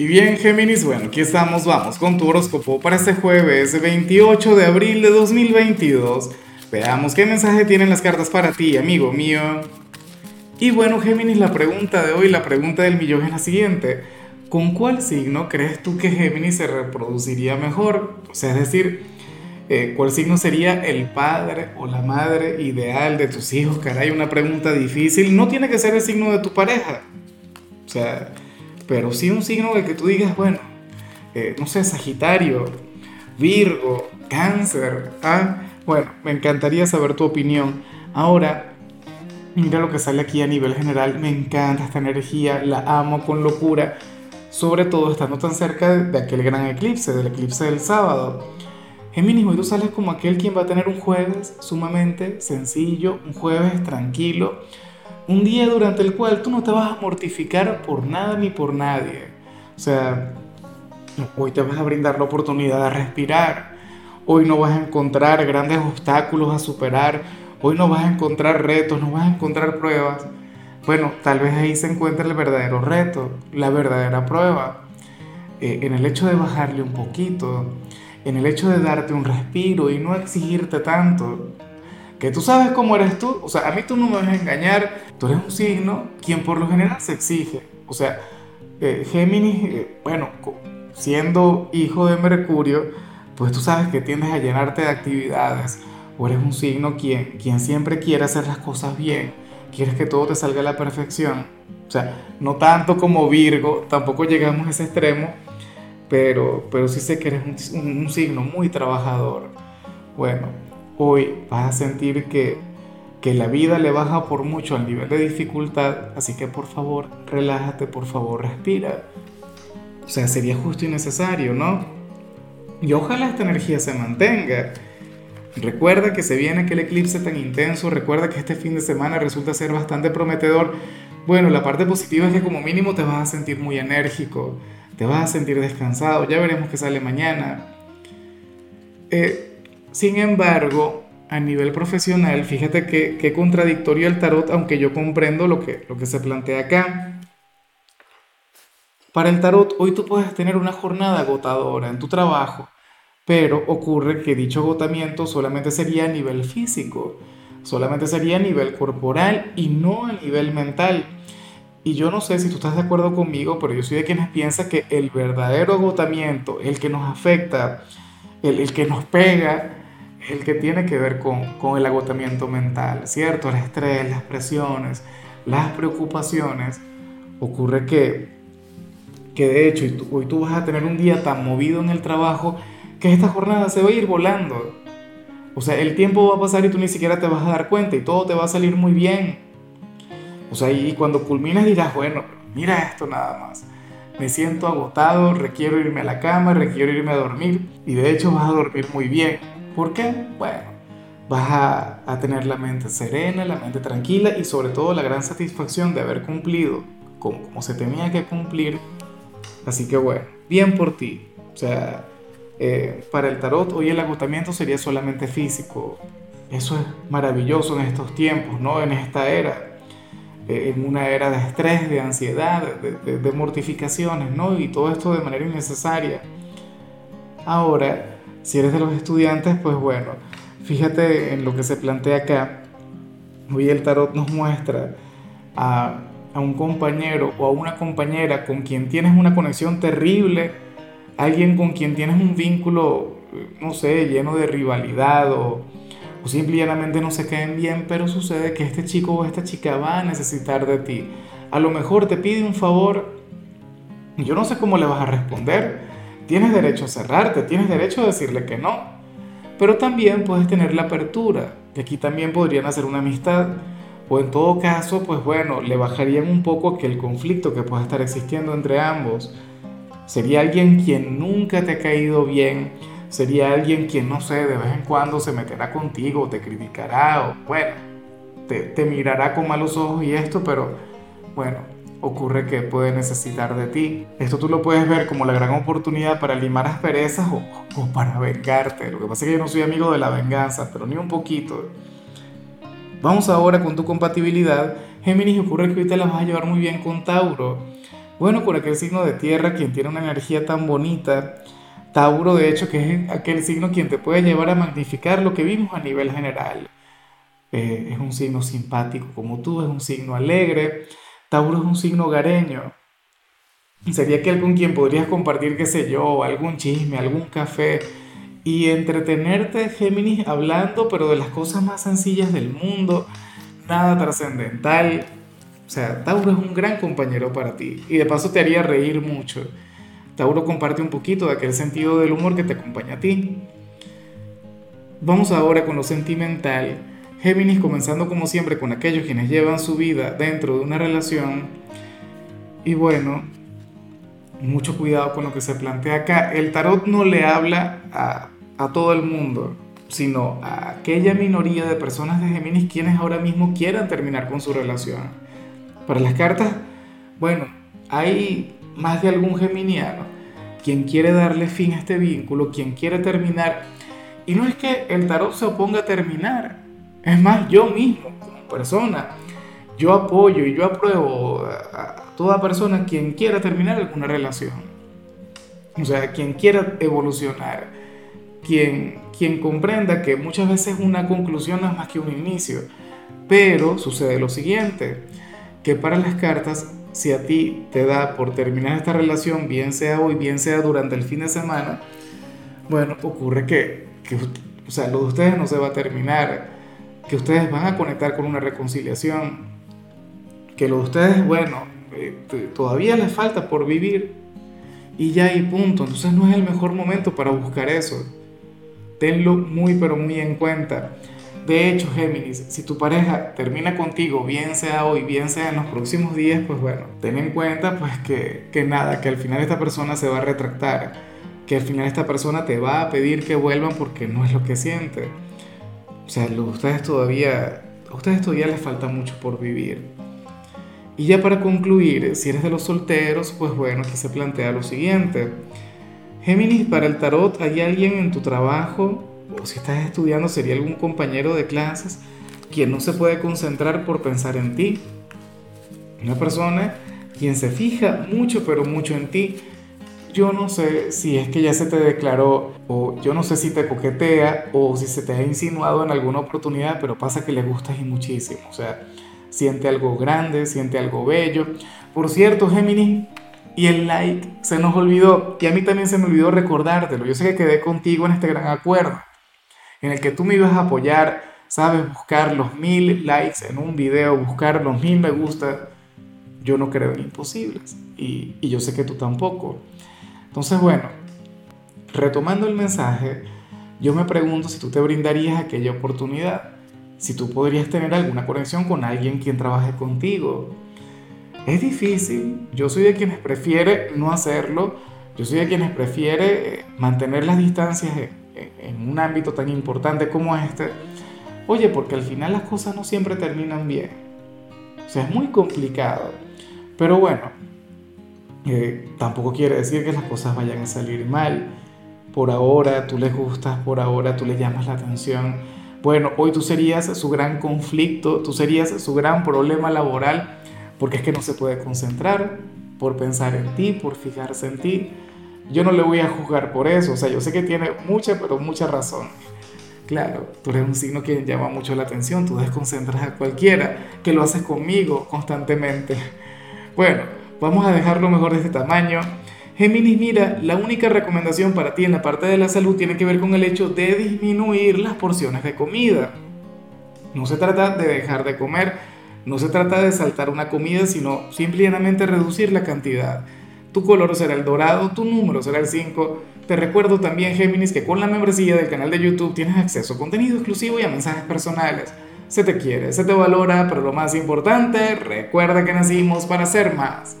Y bien, Géminis, bueno, aquí estamos, vamos con tu horóscopo para este jueves 28 de abril de 2022. Veamos qué mensaje tienen las cartas para ti, amigo mío. Y bueno, Géminis, la pregunta de hoy, la pregunta del millón es la siguiente. ¿Con cuál signo crees tú que Géminis se reproduciría mejor? O sea, es decir, eh, ¿cuál signo sería el padre o la madre ideal de tus hijos? Caray, una pregunta difícil. No tiene que ser el signo de tu pareja. O sea, pero sí un signo de que tú digas, bueno, eh, no sé, Sagitario, Virgo, Cáncer, ¿ah? Bueno, me encantaría saber tu opinión. Ahora, mira lo que sale aquí a nivel general, me encanta esta energía, la amo con locura, sobre todo estando tan cerca de aquel gran eclipse, del eclipse del sábado. Géminis, hoy tú sales como aquel quien va a tener un jueves sumamente sencillo, un jueves tranquilo, un día durante el cual tú no te vas a mortificar por nada ni por nadie. O sea, hoy te vas a brindar la oportunidad de respirar. Hoy no vas a encontrar grandes obstáculos a superar. Hoy no vas a encontrar retos, no vas a encontrar pruebas. Bueno, tal vez ahí se encuentra el verdadero reto, la verdadera prueba. Eh, en el hecho de bajarle un poquito, en el hecho de darte un respiro y no exigirte tanto que tú sabes cómo eres tú, o sea, a mí tú no me vas a engañar, tú eres un signo quien por lo general se exige, o sea, eh, Géminis, eh, bueno, siendo hijo de Mercurio, pues tú sabes que tiendes a llenarte de actividades, o eres un signo quien, quien siempre quiere hacer las cosas bien, quieres que todo te salga a la perfección, o sea, no tanto como Virgo, tampoco llegamos a ese extremo, pero, pero sí sé que eres un, un signo muy trabajador. Bueno, hoy vas a sentir que, que la vida le baja por mucho al nivel de dificultad, así que por favor, relájate, por favor, respira. O sea, sería justo y necesario, ¿no? Y ojalá esta energía se mantenga. Recuerda que se viene aquel eclipse tan intenso, recuerda que este fin de semana resulta ser bastante prometedor. Bueno, la parte positiva es que como mínimo te vas a sentir muy enérgico, te vas a sentir descansado, ya veremos qué sale mañana. Eh, sin embargo, a nivel profesional, fíjate que, contradictorio el tarot, aunque yo comprendo lo que, lo que se plantea acá. Para el tarot, hoy tú puedes tener una jornada agotadora en tu trabajo, pero ocurre que dicho agotamiento solamente sería a nivel físico, solamente sería a nivel corporal y no a nivel mental. Y yo no sé si tú estás de acuerdo conmigo, pero yo soy de quienes piensa que el verdadero agotamiento, el que nos afecta, el, el que nos pega, el que tiene que ver con, el agotamiento mental, ¿cierto? El estrés, las presiones, las preocupaciones. Ocurre que, que de hecho hoy tú vas a tener un día tan movido en el trabajo que esta jornada se va a ir volando. O sea, el tiempo va a pasar y tú ni siquiera te vas a dar cuenta y todo te va a salir muy bien. O sea, y cuando culminas dirás, bueno, mira esto nada más. Me siento agotado, requiero irme a la cama, requiero irme a dormir y de hecho vas a dormir muy bien ¿Por qué? Bueno, vas a, tener la mente serena, la mente tranquila y sobre todo la gran satisfacción de haber cumplido como, se tenía que cumplir. Así que bueno, bien por ti. O sea, eh, para el tarot hoy el agotamiento sería solamente físico. Eso es maravilloso en estos tiempos, ¿no? En esta era. Eh, en una era de estrés, de ansiedad, de, de mortificaciones, ¿no? Y todo esto de manera innecesaria. Ahora, si eres de los estudiantes, pues bueno, fíjate en lo que se plantea acá. Hoy el tarot nos muestra a, un compañero o a una compañera con quien tienes una conexión terrible, alguien con quien tienes un vínculo, no sé, lleno de rivalidad o, o simplemente no se caen bien, pero sucede que este chico o esta chica va a necesitar de ti. A lo mejor te pide un favor, yo no sé cómo le vas a responder, Tienes derecho a cerrarte, tienes derecho a decirle que no. Pero también puedes tener la apertura, que aquí también podrían hacer una amistad. O en todo caso, pues bueno, le bajarían un poco aquel conflicto que pueda estar existiendo entre ambos. Sería alguien quien nunca te ha caído bien, sería alguien quien, no sé, de vez en cuando se meterá contigo, te criticará, o bueno, te, te mirará con malos ojos y esto, pero bueno, ocurre que puede necesitar de ti. Esto tú lo puedes ver como la gran oportunidad para limar asperezas o, o para vengarte. Lo que pasa es que yo no soy amigo de la venganza, pero ni un poquito. Vamos ahora con tu compatibilidad. Géminis, ocurre que hoy te la vas a llevar muy bien con Tauro. Bueno, con aquel signo de tierra, quien tiene una energía tan bonita, Tauro, de hecho, que es aquel signo quien te puede llevar a magnificar lo que vimos a nivel general. Eh, es un signo simpático como tú, es un signo alegre. Tauro es un signo hogareño. Sería aquel con quien podrías compartir, qué sé yo, algún chisme, algún café y entretenerte, Géminis, hablando, pero de las cosas más sencillas del mundo, nada trascendental. O sea, Tauro es un gran compañero para ti y de paso te haría reír mucho. Tauro comparte un poquito de aquel sentido del humor que te acompaña a ti. Vamos ahora con lo sentimental. Géminis comenzando como siempre con aquellos quienes llevan su vida dentro de una relación. Y bueno, mucho cuidado con lo que se plantea acá. El tarot no le habla a, a todo el mundo, sino a aquella minoría de personas de Géminis quienes ahora mismo quieran terminar con su relación. Para las cartas, bueno, hay más de algún geminiano quien quiere darle fin a este vínculo, quien quiere terminar. Y no es que el tarot se oponga a terminar, es más, yo mismo, como persona, yo apoyo y yo apruebo a, toda persona quien quiera terminar alguna relación. O sea, quien quiera evolucionar, quien, quien comprenda que muchas veces una conclusión no es más que un inicio. Pero sucede lo siguiente, que para las cartas si a ti te da por terminar esta relación, bien sea hoy, bien sea durante el fin de semana, bueno, ocurre que, que o sea, lo de ustedes no se va a terminar, que ustedes van a conectar con una reconciliación, que lo de ustedes, bueno, eh, todavía les falta por vivir y ya hay punto, entonces no es el mejor momento para buscar eso. Tenlo muy pero muy en cuenta. De hecho, Géminis, si tu pareja termina contigo, bien sea hoy, bien sea en los próximos días, pues bueno, ten en cuenta pues que, que nada, que al final esta persona se va a retractar, que al final esta persona te va a pedir que vuelvan porque no es lo que siente. O sea, ustedes todavía, a ustedes todavía les falta mucho por vivir. Y ya para concluir, si eres de los solteros, pues bueno, aquí se plantea lo siguiente. Géminis, para el tarot, ¿hay alguien en tu trabajo o si estás estudiando sería algún compañero de clases quien no se puede concentrar por pensar en ti. Una persona quien se fija mucho, pero mucho en ti. Yo no sé si es que ya se te declaró, o yo no sé si te coquetea, o si se te ha insinuado en alguna oportunidad, pero pasa que le gustas y muchísimo. O sea, siente algo grande, siente algo bello. Por cierto, Géminis, y el like se nos olvidó, y a mí también se me olvidó recordártelo. Yo sé que quedé contigo en este gran acuerdo en el que tú me ibas a apoyar, sabes, buscar los mil likes en un video, buscar los mil me gusta, yo no creo en imposibles. Y, y yo sé que tú tampoco. Entonces, bueno, retomando el mensaje, yo me pregunto si tú te brindarías aquella oportunidad, si tú podrías tener alguna conexión con alguien quien trabaje contigo. Es difícil, yo soy de quienes prefiere no hacerlo, yo soy de quienes prefiere eh, mantener las distancias en un ámbito tan importante como este, oye, porque al final las cosas no siempre terminan bien. O sea, es muy complicado. Pero bueno, tampoco quiere decir que las cosas vayan a salir mal. Por ahora tú les gustas, por ahora tú le llamas la atención. Bueno, hoy tú serías su gran conflicto, tú serías su gran problema laboral, porque es que no se puede concentrar por pensar en ti, por fijarse en ti yo no le voy a juzgar por eso, o sea, yo sé que tiene mucha, pero mucha razón. Claro, tú eres un signo que llama mucho la atención, tú desconcentras a cualquiera, que lo haces conmigo constantemente. Bueno, vamos a dejarlo mejor de este tamaño. Géminis, mira, la única recomendación para ti en la parte de la salud tiene que ver con el hecho de disminuir las porciones de comida. No se trata de dejar de comer, no se trata de saltar una comida, sino simplemente reducir la cantidad. Tu color será el dorado, tu número será el 5. Te recuerdo también, Géminis, que con la membresía del canal de YouTube tienes acceso a contenido exclusivo y a mensajes personales. Se te quiere, se te valora, pero lo más importante, recuerda que nacimos para ser más.